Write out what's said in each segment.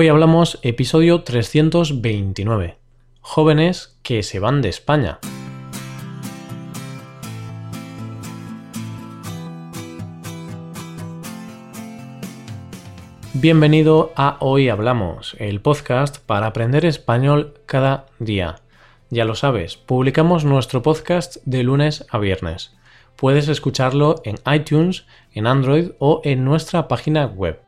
Hoy hablamos episodio 329. Jóvenes que se van de España. Bienvenido a Hoy Hablamos, el podcast para aprender español cada día. Ya lo sabes, publicamos nuestro podcast de lunes a viernes. Puedes escucharlo en iTunes, en Android o en nuestra página web.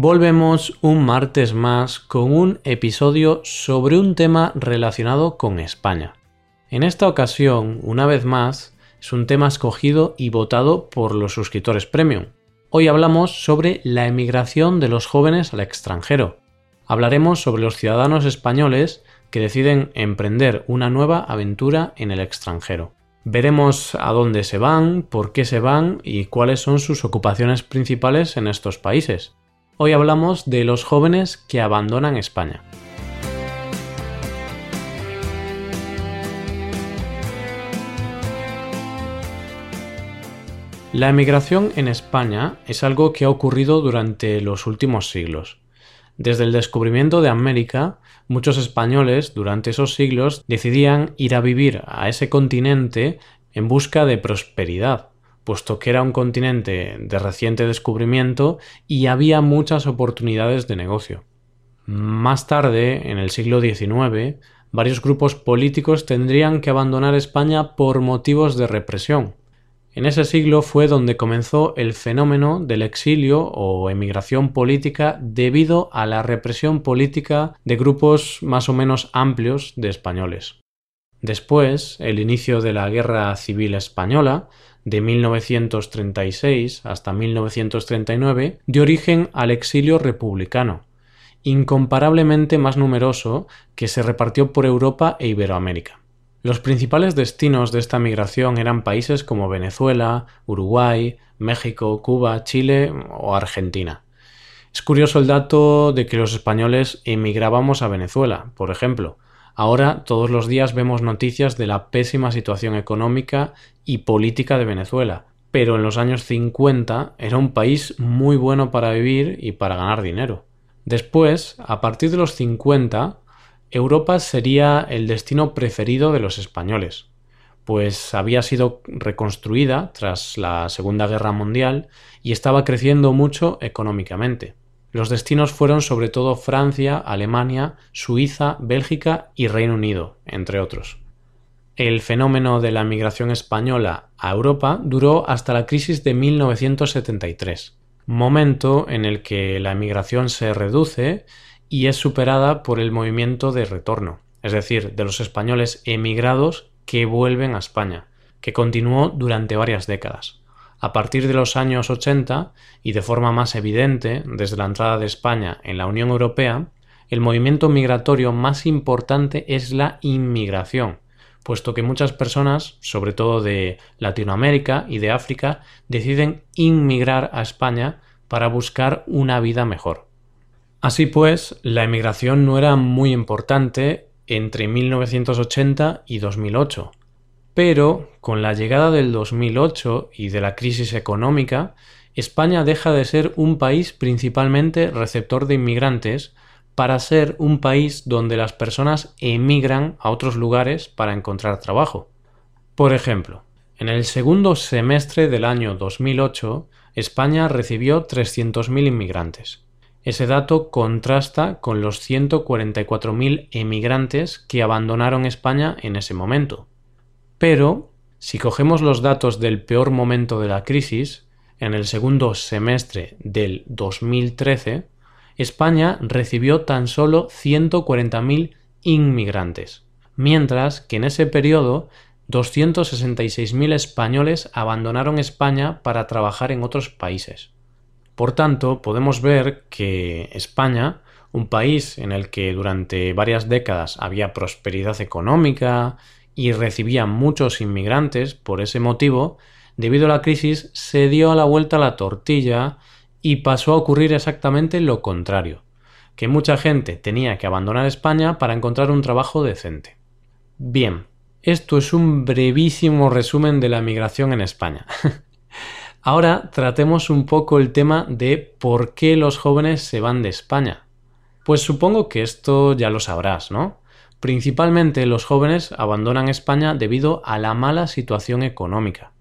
Volvemos un martes más con un episodio sobre un tema relacionado con España. En esta ocasión, una vez más, es un tema escogido y votado por los suscriptores premium. Hoy hablamos sobre la emigración de los jóvenes al extranjero. Hablaremos sobre los ciudadanos españoles que deciden emprender una nueva aventura en el extranjero. Veremos a dónde se van, por qué se van y cuáles son sus ocupaciones principales en estos países. Hoy hablamos de los jóvenes que abandonan España. La emigración en España es algo que ha ocurrido durante los últimos siglos. Desde el descubrimiento de América, muchos españoles durante esos siglos decidían ir a vivir a ese continente en busca de prosperidad, puesto que era un continente de reciente descubrimiento y había muchas oportunidades de negocio. Más tarde, en el siglo XIX, varios grupos políticos tendrían que abandonar España por motivos de represión. En ese siglo fue donde comenzó el fenómeno del exilio o emigración política debido a la represión política de grupos más o menos amplios de españoles. Después, el inicio de la Guerra Civil Española de 1936 hasta 1939 dio origen al exilio republicano, incomparablemente más numeroso que se repartió por Europa e Iberoamérica. Los principales destinos de esta migración eran países como Venezuela, Uruguay, México, Cuba, Chile o Argentina. Es curioso el dato de que los españoles emigrábamos a Venezuela, por ejemplo, Ahora todos los días vemos noticias de la pésima situación económica y política de Venezuela, pero en los años 50 era un país muy bueno para vivir y para ganar dinero. Después, a partir de los 50, Europa sería el destino preferido de los españoles, pues había sido reconstruida tras la Segunda Guerra Mundial y estaba creciendo mucho económicamente. Los destinos fueron sobre todo Francia, Alemania, Suiza, Bélgica y Reino Unido, entre otros. El fenómeno de la migración española a Europa duró hasta la crisis de 1973, momento en el que la emigración se reduce y es superada por el movimiento de retorno, es decir, de los españoles emigrados que vuelven a España, que continuó durante varias décadas. A partir de los años 80, y de forma más evidente desde la entrada de España en la Unión Europea, el movimiento migratorio más importante es la inmigración, puesto que muchas personas, sobre todo de Latinoamérica y de África, deciden inmigrar a España para buscar una vida mejor. Así pues, la emigración no era muy importante entre 1980 y 2008, pero con la llegada del 2008 y de la crisis económica, España deja de ser un país principalmente receptor de inmigrantes para ser un país donde las personas emigran a otros lugares para encontrar trabajo. Por ejemplo, en el segundo semestre del año 2008, España recibió 300.000 inmigrantes. Ese dato contrasta con los 144.000 emigrantes que abandonaron España en ese momento. Pero, si cogemos los datos del peor momento de la crisis, en el segundo semestre del 2013, España recibió tan solo 140.000 inmigrantes, mientras que en ese periodo 266.000 españoles abandonaron España para trabajar en otros países. Por tanto, podemos ver que España, un país en el que durante varias décadas había prosperidad económica y recibía muchos inmigrantes por ese motivo, debido a la crisis se dio a la vuelta la tortilla y pasó a ocurrir exactamente lo contrario, que mucha gente tenía que abandonar España para encontrar un trabajo decente. Bien, esto es un brevísimo resumen de la migración en España. Ahora tratemos un poco el tema de por qué los jóvenes se van de España. Pues supongo que esto ya lo sabrás, ¿no? Principalmente los jóvenes abandonan España debido a la mala situación económica.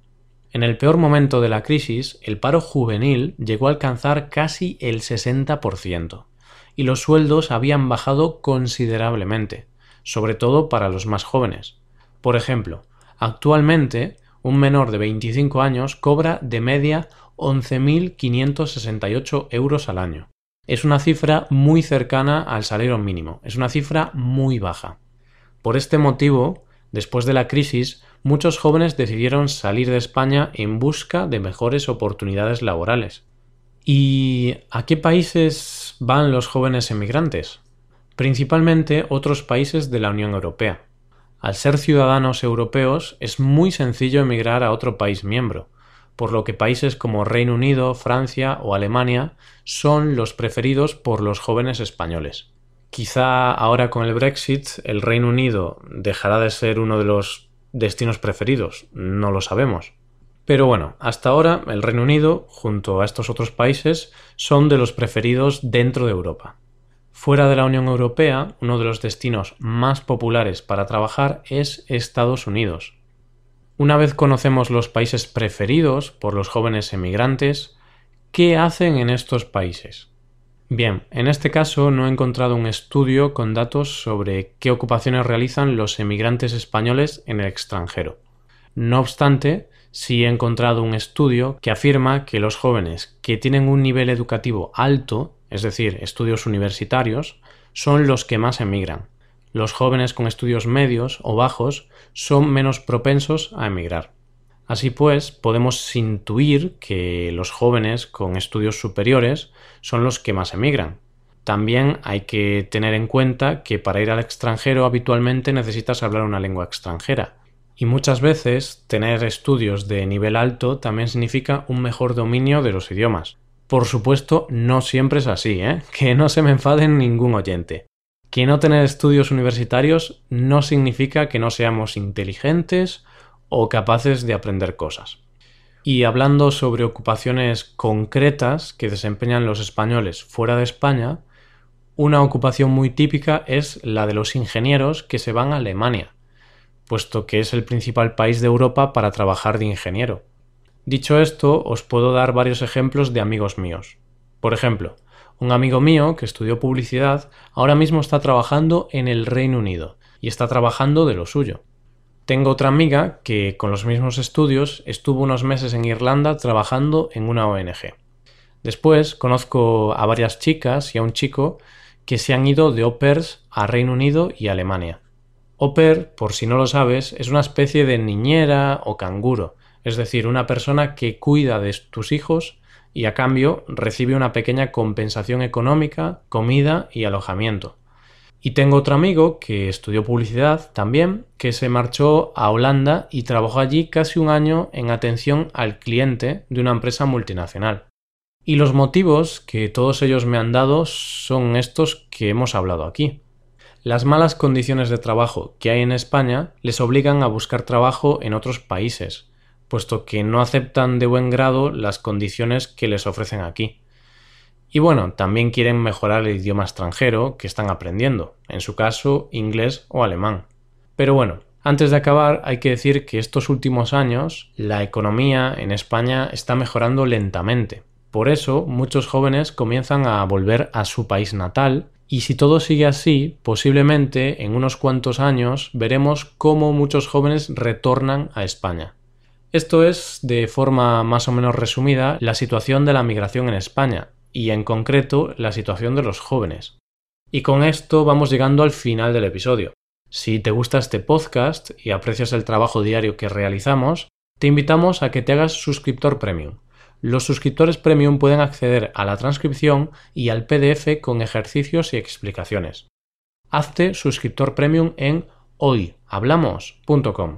En el peor momento de la crisis, el paro juvenil llegó a alcanzar casi el 60%, y los sueldos habían bajado considerablemente, sobre todo para los más jóvenes. Por ejemplo, actualmente un menor de 25 años cobra de media 11.568 euros al año. Es una cifra muy cercana al salario mínimo, es una cifra muy baja. Por este motivo, después de la crisis, muchos jóvenes decidieron salir de España en busca de mejores oportunidades laborales. ¿Y a qué países van los jóvenes emigrantes? Principalmente otros países de la Unión Europea. Al ser ciudadanos europeos es muy sencillo emigrar a otro país miembro, por lo que países como Reino Unido, Francia o Alemania son los preferidos por los jóvenes españoles. Quizá ahora con el Brexit el Reino Unido dejará de ser uno de los destinos preferidos, no lo sabemos. Pero bueno, hasta ahora el Reino Unido, junto a estos otros países, son de los preferidos dentro de Europa. Fuera de la Unión Europea, uno de los destinos más populares para trabajar es Estados Unidos. Una vez conocemos los países preferidos por los jóvenes emigrantes, ¿qué hacen en estos países? Bien, en este caso no he encontrado un estudio con datos sobre qué ocupaciones realizan los emigrantes españoles en el extranjero. No obstante, sí he encontrado un estudio que afirma que los jóvenes que tienen un nivel educativo alto es decir, estudios universitarios, son los que más emigran. Los jóvenes con estudios medios o bajos son menos propensos a emigrar. Así pues, podemos intuir que los jóvenes con estudios superiores son los que más emigran. También hay que tener en cuenta que para ir al extranjero habitualmente necesitas hablar una lengua extranjera. Y muchas veces tener estudios de nivel alto también significa un mejor dominio de los idiomas. Por supuesto, no siempre es así, ¿eh? Que no se me enfaden ningún oyente. Que no tener estudios universitarios no significa que no seamos inteligentes o capaces de aprender cosas. Y hablando sobre ocupaciones concretas que desempeñan los españoles fuera de España, una ocupación muy típica es la de los ingenieros que se van a Alemania, puesto que es el principal país de Europa para trabajar de ingeniero. Dicho esto, os puedo dar varios ejemplos de amigos míos. Por ejemplo, un amigo mío que estudió publicidad ahora mismo está trabajando en el Reino Unido y está trabajando de lo suyo. Tengo otra amiga que con los mismos estudios estuvo unos meses en Irlanda trabajando en una ONG. Después conozco a varias chicas y a un chico que se han ido de au pairs a Reino Unido y Alemania. Au pair, por si no lo sabes, es una especie de niñera o canguro, es decir, una persona que cuida de tus hijos y a cambio recibe una pequeña compensación económica, comida y alojamiento. Y tengo otro amigo que estudió publicidad también, que se marchó a Holanda y trabajó allí casi un año en atención al cliente de una empresa multinacional. Y los motivos que todos ellos me han dado son estos que hemos hablado aquí. Las malas condiciones de trabajo que hay en España les obligan a buscar trabajo en otros países, puesto que no aceptan de buen grado las condiciones que les ofrecen aquí. Y bueno, también quieren mejorar el idioma extranjero que están aprendiendo, en su caso inglés o alemán. Pero bueno, antes de acabar hay que decir que estos últimos años la economía en España está mejorando lentamente. Por eso muchos jóvenes comienzan a volver a su país natal y si todo sigue así, posiblemente en unos cuantos años veremos cómo muchos jóvenes retornan a España. Esto es, de forma más o menos resumida, la situación de la migración en España, y en concreto la situación de los jóvenes. Y con esto vamos llegando al final del episodio. Si te gusta este podcast y aprecias el trabajo diario que realizamos, te invitamos a que te hagas suscriptor premium. Los suscriptores premium pueden acceder a la transcripción y al PDF con ejercicios y explicaciones. Hazte suscriptor premium en hoy hablamos.com.